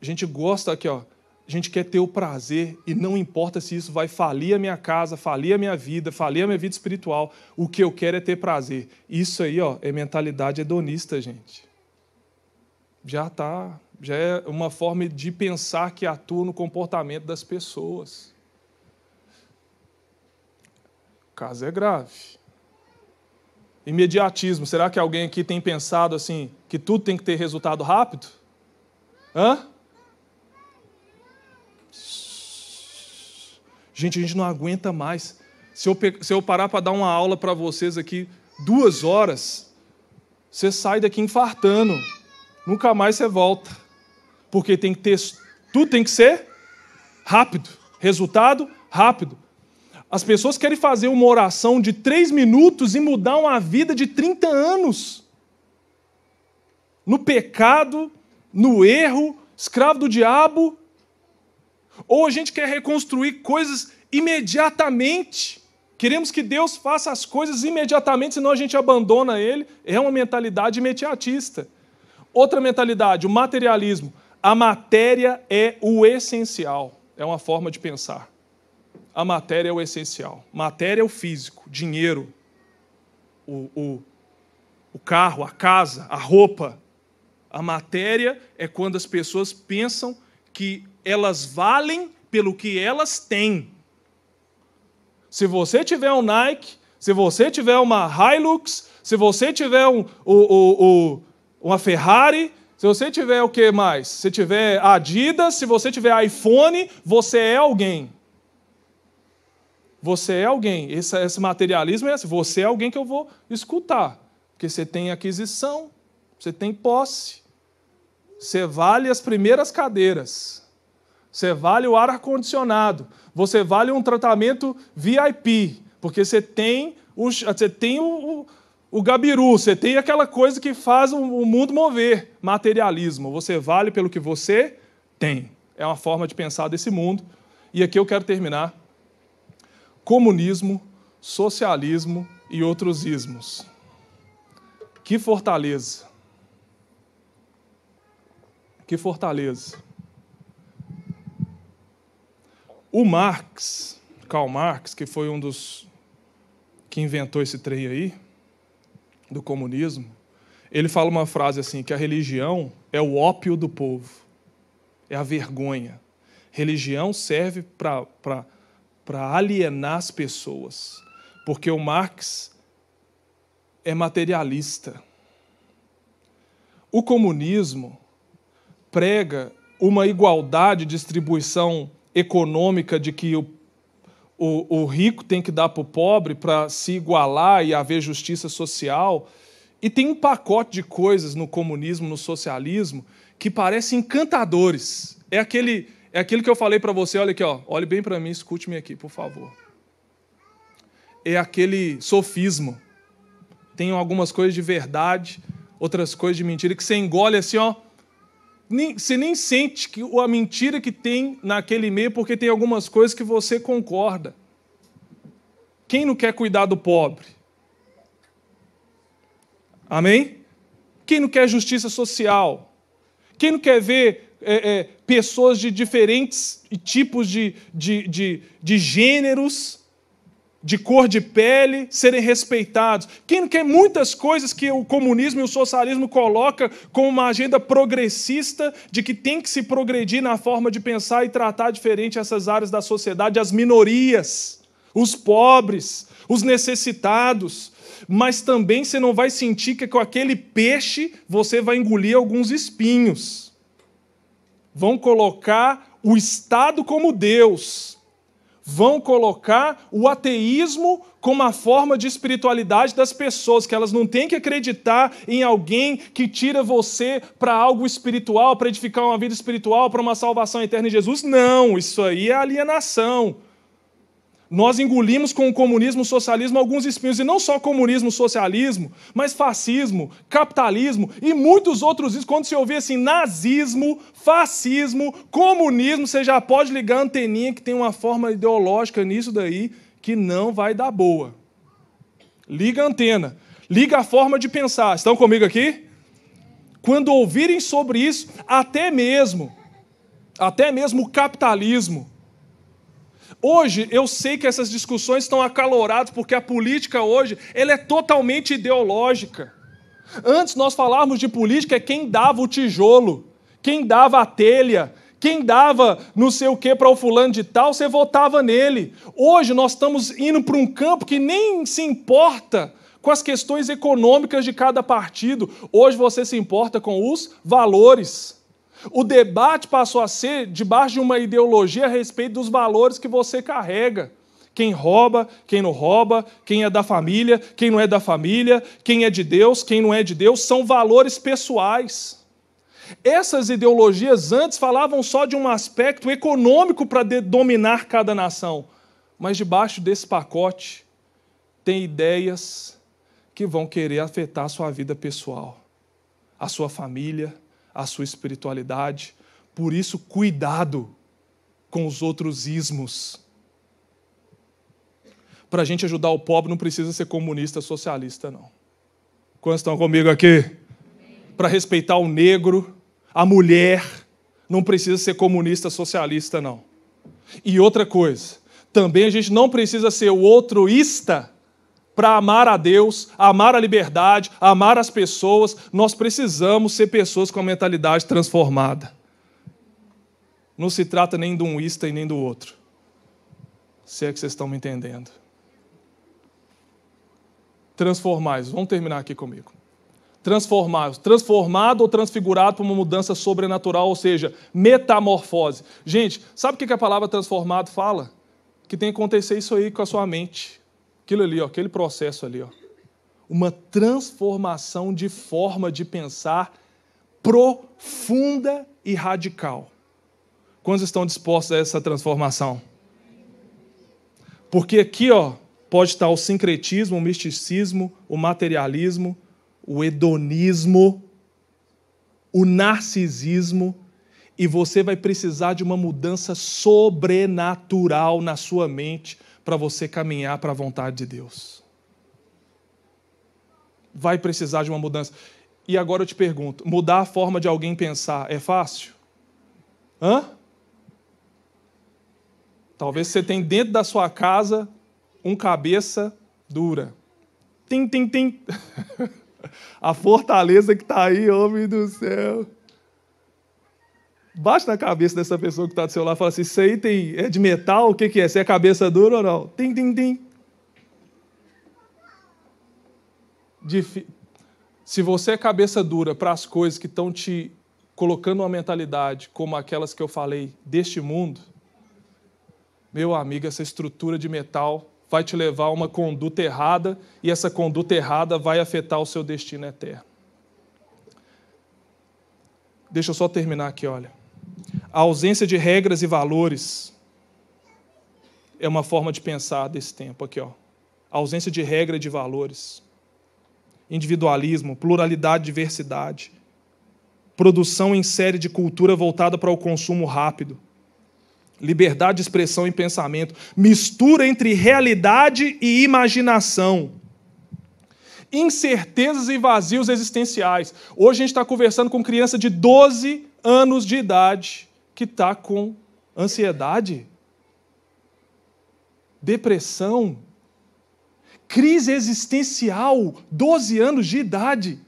A gente gosta aqui, ó. A gente quer ter o prazer e não importa se isso vai falir a minha casa, falir a minha vida, falir a minha vida espiritual. O que eu quero é ter prazer. Isso aí, ó, é mentalidade hedonista, gente. Já tá, já é uma forma de pensar que atua no comportamento das pessoas. O caso é grave. Imediatismo. Será que alguém aqui tem pensado assim que tudo tem que ter resultado rápido? Hã? Gente, a gente não aguenta mais. Se eu, se eu parar para dar uma aula para vocês aqui, duas horas, você sai daqui infartando. Nunca mais você volta. Porque tem que ter. Tudo tem que ser rápido. Resultado rápido. As pessoas querem fazer uma oração de três minutos e mudar uma vida de 30 anos. No pecado, no erro, escravo do diabo, ou a gente quer reconstruir coisas imediatamente. Queremos que Deus faça as coisas imediatamente, senão a gente abandona Ele. É uma mentalidade imediatista. Outra mentalidade, o materialismo. A matéria é o essencial. É uma forma de pensar. A matéria é o essencial. Matéria é o físico, dinheiro, o, o, o carro, a casa, a roupa. A matéria é quando as pessoas pensam que elas valem pelo que elas têm. Se você tiver um Nike, se você tiver uma Hilux, se você tiver um, o, o, uma Ferrari, se você tiver o que mais? Se tiver Adidas, se você tiver iPhone, você é alguém. Você é alguém. Esse, esse materialismo é assim. Você é alguém que eu vou escutar. Porque você tem aquisição, você tem posse. Você vale as primeiras cadeiras. Você vale o ar-condicionado. Você vale um tratamento VIP. Porque você tem o, você tem o, o, o gabiru, você tem aquela coisa que faz o, o mundo mover materialismo. Você vale pelo que você tem. É uma forma de pensar desse mundo. E aqui eu quero terminar. Comunismo, socialismo e outros ismos. Que fortaleza. Que fortaleza. O Marx, Karl Marx, que foi um dos que inventou esse trem aí, do comunismo, ele fala uma frase assim: que a religião é o ópio do povo, é a vergonha. Religião serve para alienar as pessoas, porque o Marx é materialista. O comunismo prega uma igualdade de distribuição econômica de que o, o, o rico tem que dar para o pobre para se igualar e haver justiça social. E tem um pacote de coisas no comunismo, no socialismo, que parecem encantadores. É aquele, é aquele que eu falei para você, olha aqui, ó, olhe bem para mim, escute-me aqui, por favor. É aquele sofismo. Tem algumas coisas de verdade, outras coisas de mentira, que você engole assim, ó, nem, você nem sente que a mentira que tem naquele meio, porque tem algumas coisas que você concorda. Quem não quer cuidar do pobre? Amém? Quem não quer justiça social? Quem não quer ver é, é, pessoas de diferentes tipos de, de, de, de gêneros de cor de pele serem respeitados. Quem quer muitas coisas que o comunismo e o socialismo colocam como uma agenda progressista de que tem que se progredir na forma de pensar e tratar diferente essas áreas da sociedade, as minorias, os pobres, os necessitados. Mas também você não vai sentir que com aquele peixe você vai engolir alguns espinhos. Vão colocar o Estado como Deus vão colocar o ateísmo como a forma de espiritualidade das pessoas, que elas não têm que acreditar em alguém que tira você para algo espiritual, para edificar uma vida espiritual, para uma salvação eterna em Jesus. Não, isso aí é alienação. Nós engolimos com o comunismo, o socialismo alguns espinhos, e não só comunismo, socialismo, mas fascismo, capitalismo e muitos outros. Quando se ouvir assim, nazismo, fascismo, comunismo, você já pode ligar a anteninha que tem uma forma ideológica nisso daí que não vai dar boa. Liga a antena, liga a forma de pensar. Estão comigo aqui? Quando ouvirem sobre isso, até mesmo, até mesmo o capitalismo, Hoje eu sei que essas discussões estão acaloradas porque a política hoje ela é totalmente ideológica. Antes nós falávamos de política é quem dava o tijolo, quem dava a telha, quem dava não sei o que para o fulano de tal, você votava nele. Hoje nós estamos indo para um campo que nem se importa com as questões econômicas de cada partido. Hoje você se importa com os valores. O debate passou a ser debaixo de uma ideologia a respeito dos valores que você carrega. Quem rouba, quem não rouba, quem é da família, quem não é da família, quem é de Deus, quem não é de Deus, são valores pessoais. Essas ideologias antes falavam só de um aspecto econômico para dominar cada nação, mas debaixo desse pacote tem ideias que vão querer afetar a sua vida pessoal, a sua família, a sua espiritualidade. Por isso, cuidado com os outros ismos. Para a gente ajudar o pobre, não precisa ser comunista, socialista, não. Quantos estão comigo aqui? Para respeitar o negro, a mulher, não precisa ser comunista, socialista, não. E outra coisa, também a gente não precisa ser o outroísta para amar a Deus, amar a liberdade, amar as pessoas, nós precisamos ser pessoas com a mentalidade transformada. Não se trata nem de um ista e nem do outro. Se é que vocês estão me entendendo. Transformais, vamos terminar aqui comigo. Transformados, transformado ou transfigurado por uma mudança sobrenatural, ou seja, metamorfose. Gente, sabe o que a palavra transformado fala? Que tem que acontecer isso aí com a sua mente. Aquilo ali, ó, aquele processo ali, ó. Uma transformação de forma de pensar profunda e radical. Quantos estão dispostos a essa transformação? Porque aqui, ó, pode estar o sincretismo, o misticismo, o materialismo, o hedonismo, o narcisismo, e você vai precisar de uma mudança sobrenatural na sua mente para você caminhar para a vontade de Deus. Vai precisar de uma mudança. E agora eu te pergunto: mudar a forma de alguém pensar é fácil? Hã? Talvez você tenha dentro da sua casa um cabeça dura. Tim, tim, tim. A fortaleza que está aí, homem do céu bate na cabeça dessa pessoa que está do seu lado e fala assim: Isso aí tem, é de metal? O que, que é? Se é cabeça dura ou não? Tim, tim, tim. Se você é cabeça dura para as coisas que estão te colocando uma mentalidade como aquelas que eu falei deste mundo, meu amigo, essa estrutura de metal vai te levar a uma conduta errada e essa conduta errada vai afetar o seu destino eterno. Deixa eu só terminar aqui, olha. A ausência de regras e valores é uma forma de pensar desse tempo aqui, ó. A ausência de regra e de valores. Individualismo, pluralidade, diversidade. Produção em série de cultura voltada para o consumo rápido. Liberdade de expressão e pensamento. Mistura entre realidade e imaginação incertezas e vazios existenciais. Hoje a gente está conversando com criança de 12 anos de idade que está com ansiedade, depressão, crise existencial, 12 anos de idade.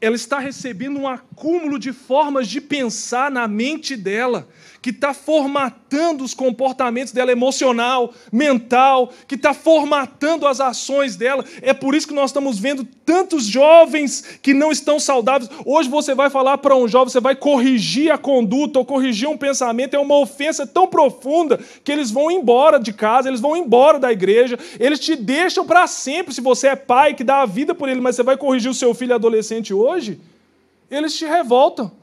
Ela está recebendo um acúmulo de formas de pensar na mente dela que está formatando os comportamentos dela emocional, mental, que está formatando as ações dela. É por isso que nós estamos vendo tantos jovens que não estão saudáveis. Hoje você vai falar para um jovem, você vai corrigir a conduta ou corrigir um pensamento, é uma ofensa tão profunda que eles vão embora de casa, eles vão embora da igreja, eles te deixam para sempre. Se você é pai que dá a vida por ele, mas você vai corrigir o seu filho adolescente hoje, eles te revoltam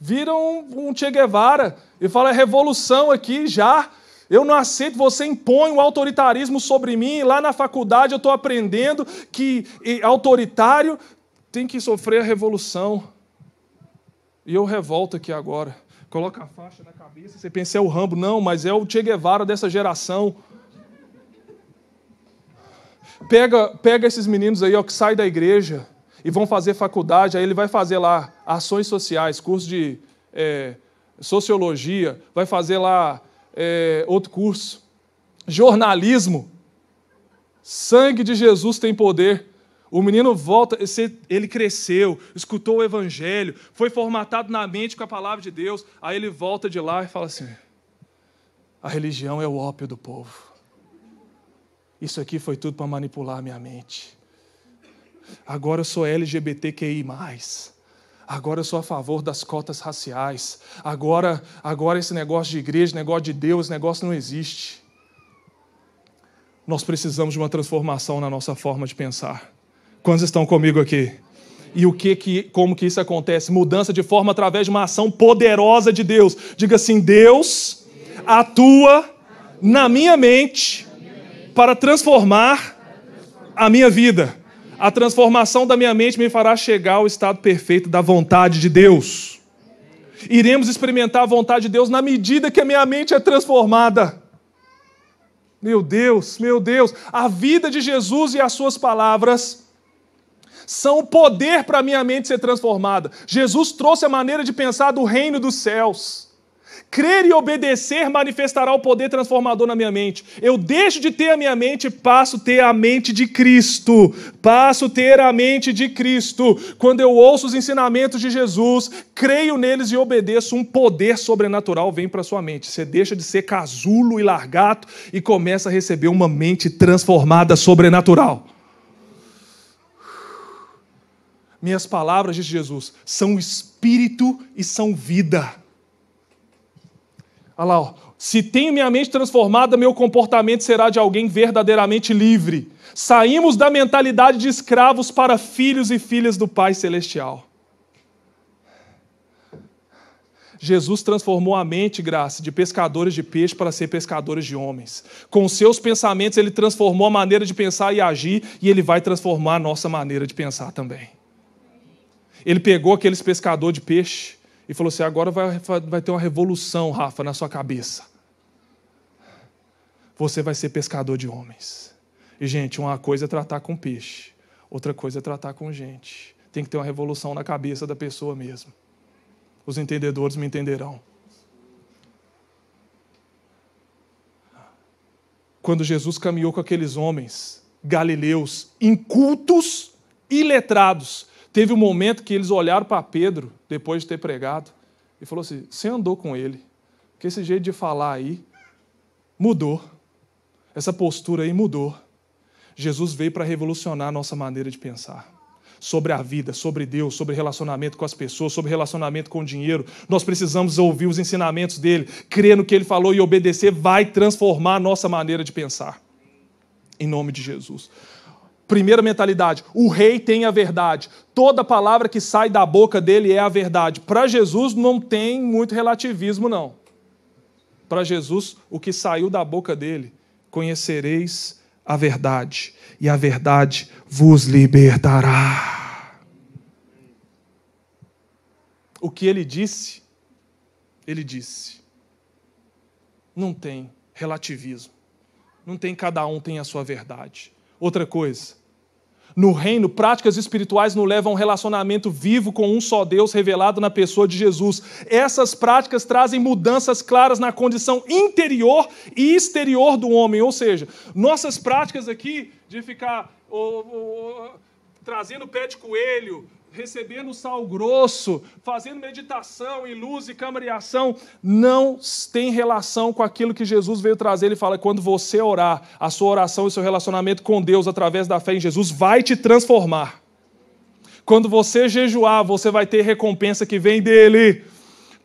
viram um Che Guevara e fala: é revolução aqui já. Eu não aceito, você impõe o autoritarismo sobre mim. Lá na faculdade eu estou aprendendo que autoritário tem que sofrer a revolução. E eu revolto aqui agora. Coloca a faixa na cabeça, você pensa é o Rambo. Não, mas é o Che Guevara dessa geração. Pega, pega esses meninos aí ó, que saem da igreja e vão fazer faculdade, aí ele vai fazer lá ações sociais, curso de é, sociologia, vai fazer lá é, outro curso, jornalismo. Sangue de Jesus tem poder. O menino volta, ele cresceu, escutou o evangelho, foi formatado na mente com a palavra de Deus, aí ele volta de lá e fala assim: a religião é o ópio do povo. Isso aqui foi tudo para manipular a minha mente. Agora eu sou LGBTQI. Agora eu sou a favor das cotas raciais. Agora, agora esse negócio de igreja, negócio de Deus, negócio não existe. Nós precisamos de uma transformação na nossa forma de pensar. Quantos estão comigo aqui? E o que, que como que isso acontece? Mudança de forma através de uma ação poderosa de Deus. Diga assim: Deus atua na minha mente para transformar a minha vida. A transformação da minha mente me fará chegar ao estado perfeito da vontade de Deus. Iremos experimentar a vontade de Deus na medida que a minha mente é transformada. Meu Deus, meu Deus, a vida de Jesus e as suas palavras são o poder para a minha mente ser transformada. Jesus trouxe a maneira de pensar do reino dos céus. Crer e obedecer manifestará o poder transformador na minha mente. Eu deixo de ter a minha mente e passo a ter a mente de Cristo. Passo a ter a mente de Cristo. Quando eu ouço os ensinamentos de Jesus, creio neles e obedeço, um poder sobrenatural vem para sua mente. Você deixa de ser casulo e largato e começa a receber uma mente transformada sobrenatural. Minhas palavras, diz Jesus, são espírito e são vida. Olha lá, ó. se tenho minha mente transformada, meu comportamento será de alguém verdadeiramente livre. Saímos da mentalidade de escravos para filhos e filhas do Pai Celestial. Jesus transformou a mente, graça, de pescadores de peixe para ser pescadores de homens. Com seus pensamentos, ele transformou a maneira de pensar e agir, e ele vai transformar a nossa maneira de pensar também. Ele pegou aqueles pescadores de peixe e falou assim: agora vai, vai ter uma revolução, Rafa, na sua cabeça. Você vai ser pescador de homens. E, gente, uma coisa é tratar com peixe, outra coisa é tratar com gente. Tem que ter uma revolução na cabeça da pessoa mesmo. Os entendedores me entenderão. Quando Jesus caminhou com aqueles homens galileus, incultos e letrados, Teve um momento que eles olharam para Pedro, depois de ter pregado, e falou assim: Você andou com ele, porque esse jeito de falar aí mudou. Essa postura aí mudou. Jesus veio para revolucionar a nossa maneira de pensar. Sobre a vida, sobre Deus, sobre relacionamento com as pessoas, sobre relacionamento com o dinheiro. Nós precisamos ouvir os ensinamentos dele, crer no que ele falou e obedecer, vai transformar a nossa maneira de pensar. Em nome de Jesus. Primeira mentalidade: o rei tem a verdade. Toda palavra que sai da boca dele é a verdade. Para Jesus não tem muito relativismo, não. Para Jesus, o que saiu da boca dele, conhecereis a verdade, e a verdade vos libertará. O que ele disse, ele disse. Não tem relativismo. Não tem cada um tem a sua verdade. Outra coisa, no reino, práticas espirituais nos levam a um relacionamento vivo com um só Deus revelado na pessoa de Jesus. Essas práticas trazem mudanças claras na condição interior e exterior do homem. Ou seja, nossas práticas aqui de ficar oh, oh, oh, trazendo pé de coelho, recebendo sal grosso, fazendo meditação em luz e câmara e ação, não tem relação com aquilo que Jesus veio trazer. Ele fala: quando você orar, a sua oração e seu relacionamento com Deus através da fé em Jesus vai te transformar. Quando você jejuar, você vai ter recompensa que vem dele.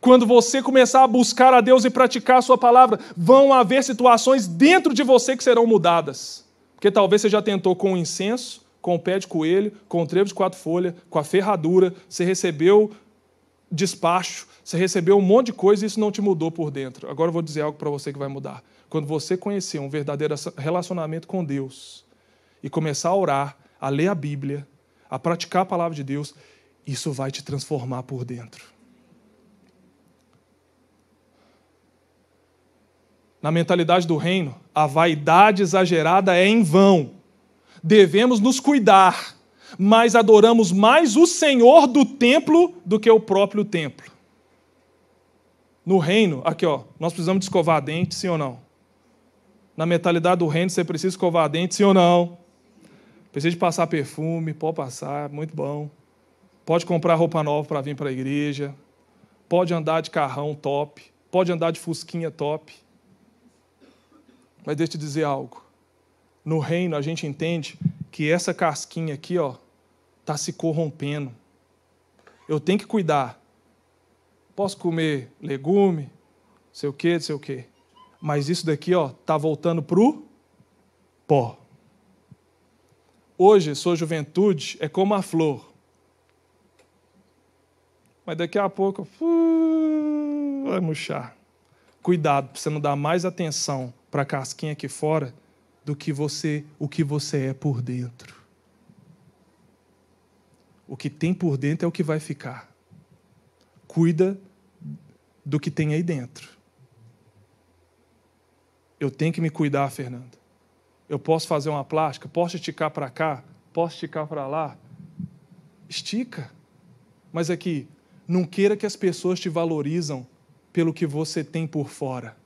Quando você começar a buscar a Deus e praticar a sua palavra, vão haver situações dentro de você que serão mudadas. Porque talvez você já tentou com incenso, com o pé de coelho, com o trevo de quatro folhas, com a ferradura, você recebeu despacho, você recebeu um monte de coisa e isso não te mudou por dentro. Agora eu vou dizer algo para você que vai mudar. Quando você conhecer um verdadeiro relacionamento com Deus e começar a orar, a ler a Bíblia, a praticar a palavra de Deus, isso vai te transformar por dentro. Na mentalidade do reino, a vaidade exagerada é em vão. Devemos nos cuidar, mas adoramos mais o Senhor do templo do que o próprio templo. No reino, aqui ó, nós precisamos de escovar dente, sim ou não? Na mentalidade do reino, você precisa escovar dente, sim ou não? Precisa de passar perfume, pode passar, muito bom. Pode comprar roupa nova para vir para a igreja. Pode andar de carrão top. Pode andar de fusquinha top. Mas deixa eu te dizer algo. No reino a gente entende que essa casquinha aqui, ó, tá se corrompendo. Eu tenho que cuidar Posso comer legume, sei o quê, sei o quê. Mas isso daqui, ó, tá voltando pro pó. Hoje, sua juventude é como a flor. Mas daqui a pouco uh, vai murchar. Cuidado para você não dar mais atenção para a casquinha aqui fora do que você, o que você é por dentro. O que tem por dentro é o que vai ficar. Cuida do que tem aí dentro. Eu tenho que me cuidar, Fernando. Eu posso fazer uma plástica, posso esticar para cá, posso esticar para lá. Estica. Mas aqui, não queira que as pessoas te valorizam pelo que você tem por fora.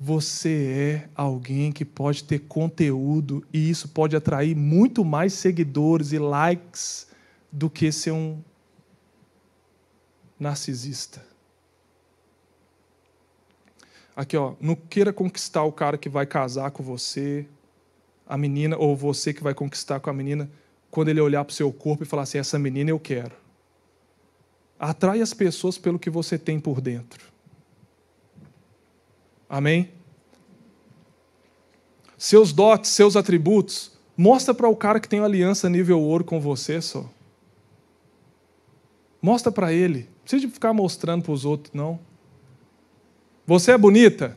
Você é alguém que pode ter conteúdo e isso pode atrair muito mais seguidores e likes do que ser um narcisista. Aqui, ó, não queira conquistar o cara que vai casar com você, a menina, ou você que vai conquistar com a menina, quando ele olhar para o seu corpo e falar assim: essa menina eu quero. Atrai as pessoas pelo que você tem por dentro. Amém? Seus dotes, seus atributos, mostra para o cara que tem aliança nível ouro com você só. Mostra para ele. Não precisa ficar mostrando para os outros, não. Você é bonita?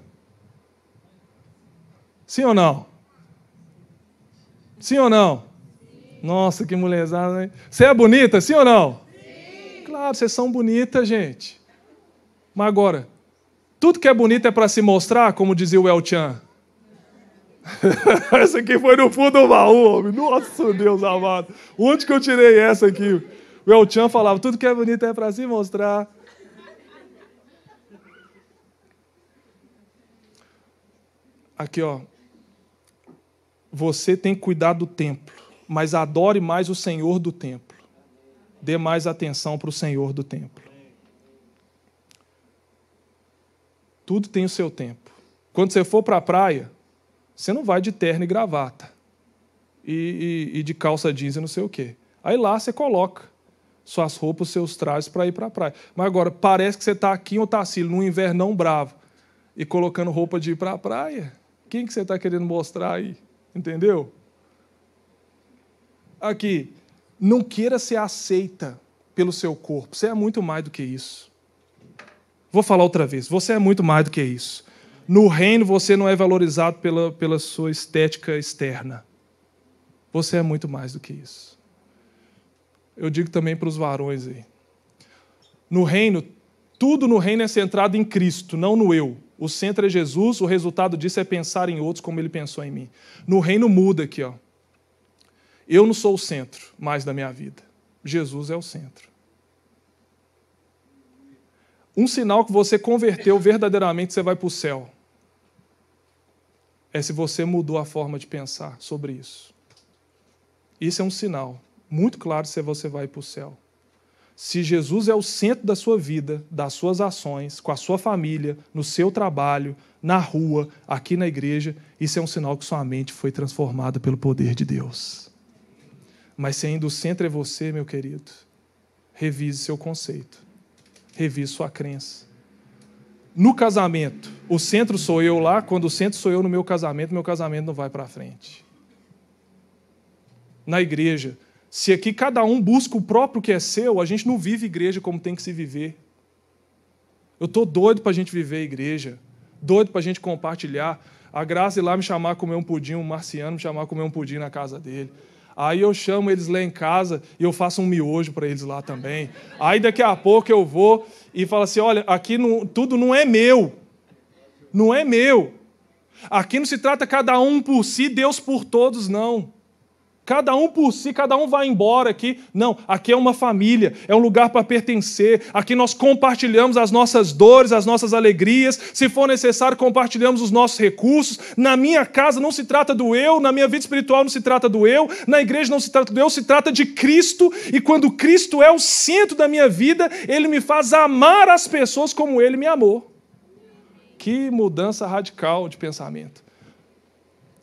Sim ou não? Sim ou não? Sim. Nossa, que mulherzada, hein? Você é bonita, sim ou não? Sim. Claro, vocês são bonitas, gente. Mas agora, tudo que é bonito é para se mostrar, como dizia o El Chan. essa aqui foi no fundo do baú, homem. Nossa, Deus amado. Onde que eu tirei essa aqui? O El Chan falava, tudo que é bonito é para se mostrar. Aqui, ó. Você tem que cuidar do templo, mas adore mais o Senhor do templo. Dê mais atenção para o Senhor do templo. Tudo tem o seu tempo. Quando você for para a praia, você não vai de terno e gravata. E, e, e, de calça jeans e não sei o quê. Aí lá você coloca suas roupas, seus trajes para ir para a praia. Mas agora, parece que você está aqui em Otacílio, num invernão bravo, e colocando roupa de ir para a praia. Quem que você está querendo mostrar aí? Entendeu? Aqui, não queira ser aceita pelo seu corpo. Você é muito mais do que isso. Vou falar outra vez. Você é muito mais do que isso. No reino, você não é valorizado pela, pela sua estética externa. Você é muito mais do que isso. Eu digo também para os varões aí. No reino, tudo no reino é centrado em Cristo, não no eu. O centro é Jesus, o resultado disso é pensar em outros como ele pensou em mim. No reino muda aqui, ó. Eu não sou o centro mais da minha vida. Jesus é o centro. Um sinal que você converteu verdadeiramente, você vai para o céu. É se você mudou a forma de pensar sobre isso. Isso é um sinal muito claro se você vai para o céu. Se Jesus é o centro da sua vida, das suas ações, com a sua família, no seu trabalho, na rua, aqui na igreja, isso é um sinal que sua mente foi transformada pelo poder de Deus. Mas se ainda o centro é você, meu querido, revise seu conceito, revise sua crença. No casamento, o centro sou eu lá, quando o centro sou eu no meu casamento, meu casamento não vai para frente. Na igreja, se aqui cada um busca o próprio que é seu, a gente não vive igreja como tem que se viver. Eu estou doido para a gente viver a igreja doido para a gente compartilhar. A Graça ir lá me chamar a comer um pudim, um marciano me chamar a comer um pudim na casa dele. Aí eu chamo eles lá em casa e eu faço um miojo para eles lá também. Aí daqui a pouco eu vou e falo assim: olha, aqui não, tudo não é meu. Não é meu. Aqui não se trata cada um por si, Deus por todos, não. Cada um por si, cada um vai embora aqui. Não, aqui é uma família, é um lugar para pertencer. Aqui nós compartilhamos as nossas dores, as nossas alegrias. Se for necessário, compartilhamos os nossos recursos. Na minha casa não se trata do eu, na minha vida espiritual não se trata do eu, na igreja não se trata do eu, se trata de Cristo. E quando Cristo é o centro da minha vida, Ele me faz amar as pessoas como Ele me amou. Que mudança radical de pensamento.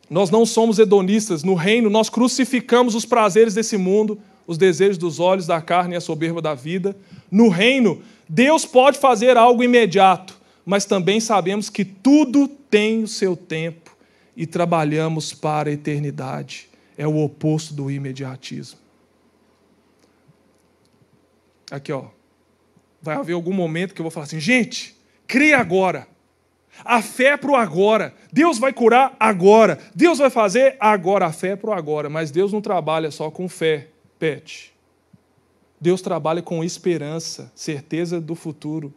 Nós não somos hedonistas. No reino, nós crucificamos os prazeres desse mundo, os desejos dos olhos, da carne e a soberba da vida. No reino, Deus pode fazer algo imediato, mas também sabemos que tudo tem o seu tempo e trabalhamos para a eternidade. É o oposto do imediatismo. Aqui, ó. Vai haver algum momento que eu vou falar assim, gente, crê agora. A fé é para o agora. Deus vai curar agora. Deus vai fazer agora. A fé é para o agora. Mas Deus não trabalha só com fé, pet. Deus trabalha com esperança, certeza do futuro.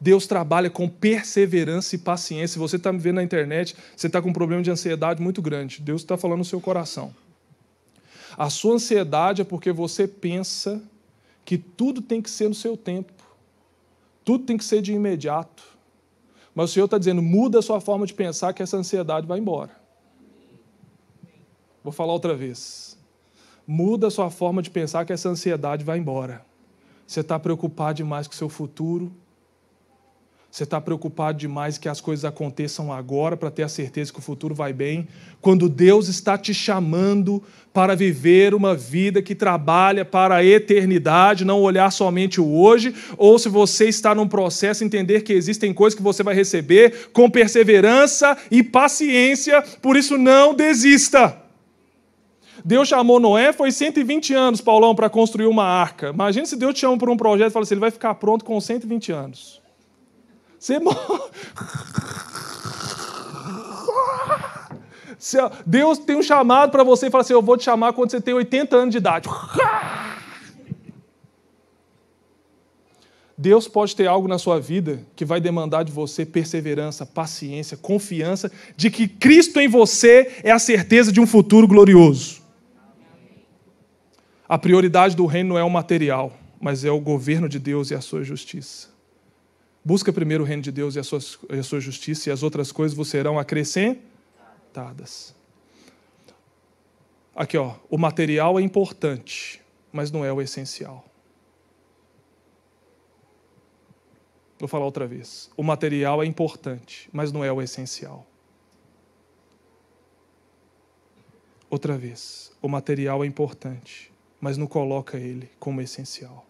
Deus trabalha com perseverança e paciência. Se você está me vendo na internet, você está com um problema de ansiedade muito grande. Deus está falando no seu coração. A sua ansiedade é porque você pensa que tudo tem que ser no seu tempo. Tudo tem que ser de imediato. Mas o Senhor está dizendo: muda a sua forma de pensar que essa ansiedade vai embora. Vou falar outra vez. Muda a sua forma de pensar que essa ansiedade vai embora. Você está preocupado demais com o seu futuro, você está preocupado demais que as coisas aconteçam agora para ter a certeza que o futuro vai bem, quando Deus está te chamando para viver uma vida que trabalha para a eternidade, não olhar somente o hoje, ou se você está num processo, entender que existem coisas que você vai receber com perseverança e paciência, por isso não desista. Deus chamou Noé, foi 120 anos, Paulão, para construir uma arca. Imagina se Deus te chama para um projeto e fala assim: ele vai ficar pronto com 120 anos. Você Deus tem um chamado para você e fala assim: Eu vou te chamar quando você tem 80 anos de idade. Deus pode ter algo na sua vida que vai demandar de você perseverança, paciência, confiança de que Cristo em você é a certeza de um futuro glorioso. A prioridade do reino não é o material, mas é o governo de Deus e a sua justiça. Busca primeiro o reino de Deus e a sua, e a sua justiça, e as outras coisas vos serão acrescentadas. Aqui, ó, o material é importante, mas não é o essencial. Vou falar outra vez. O material é importante, mas não é o essencial. Outra vez. O material é importante, mas não coloca ele como essencial.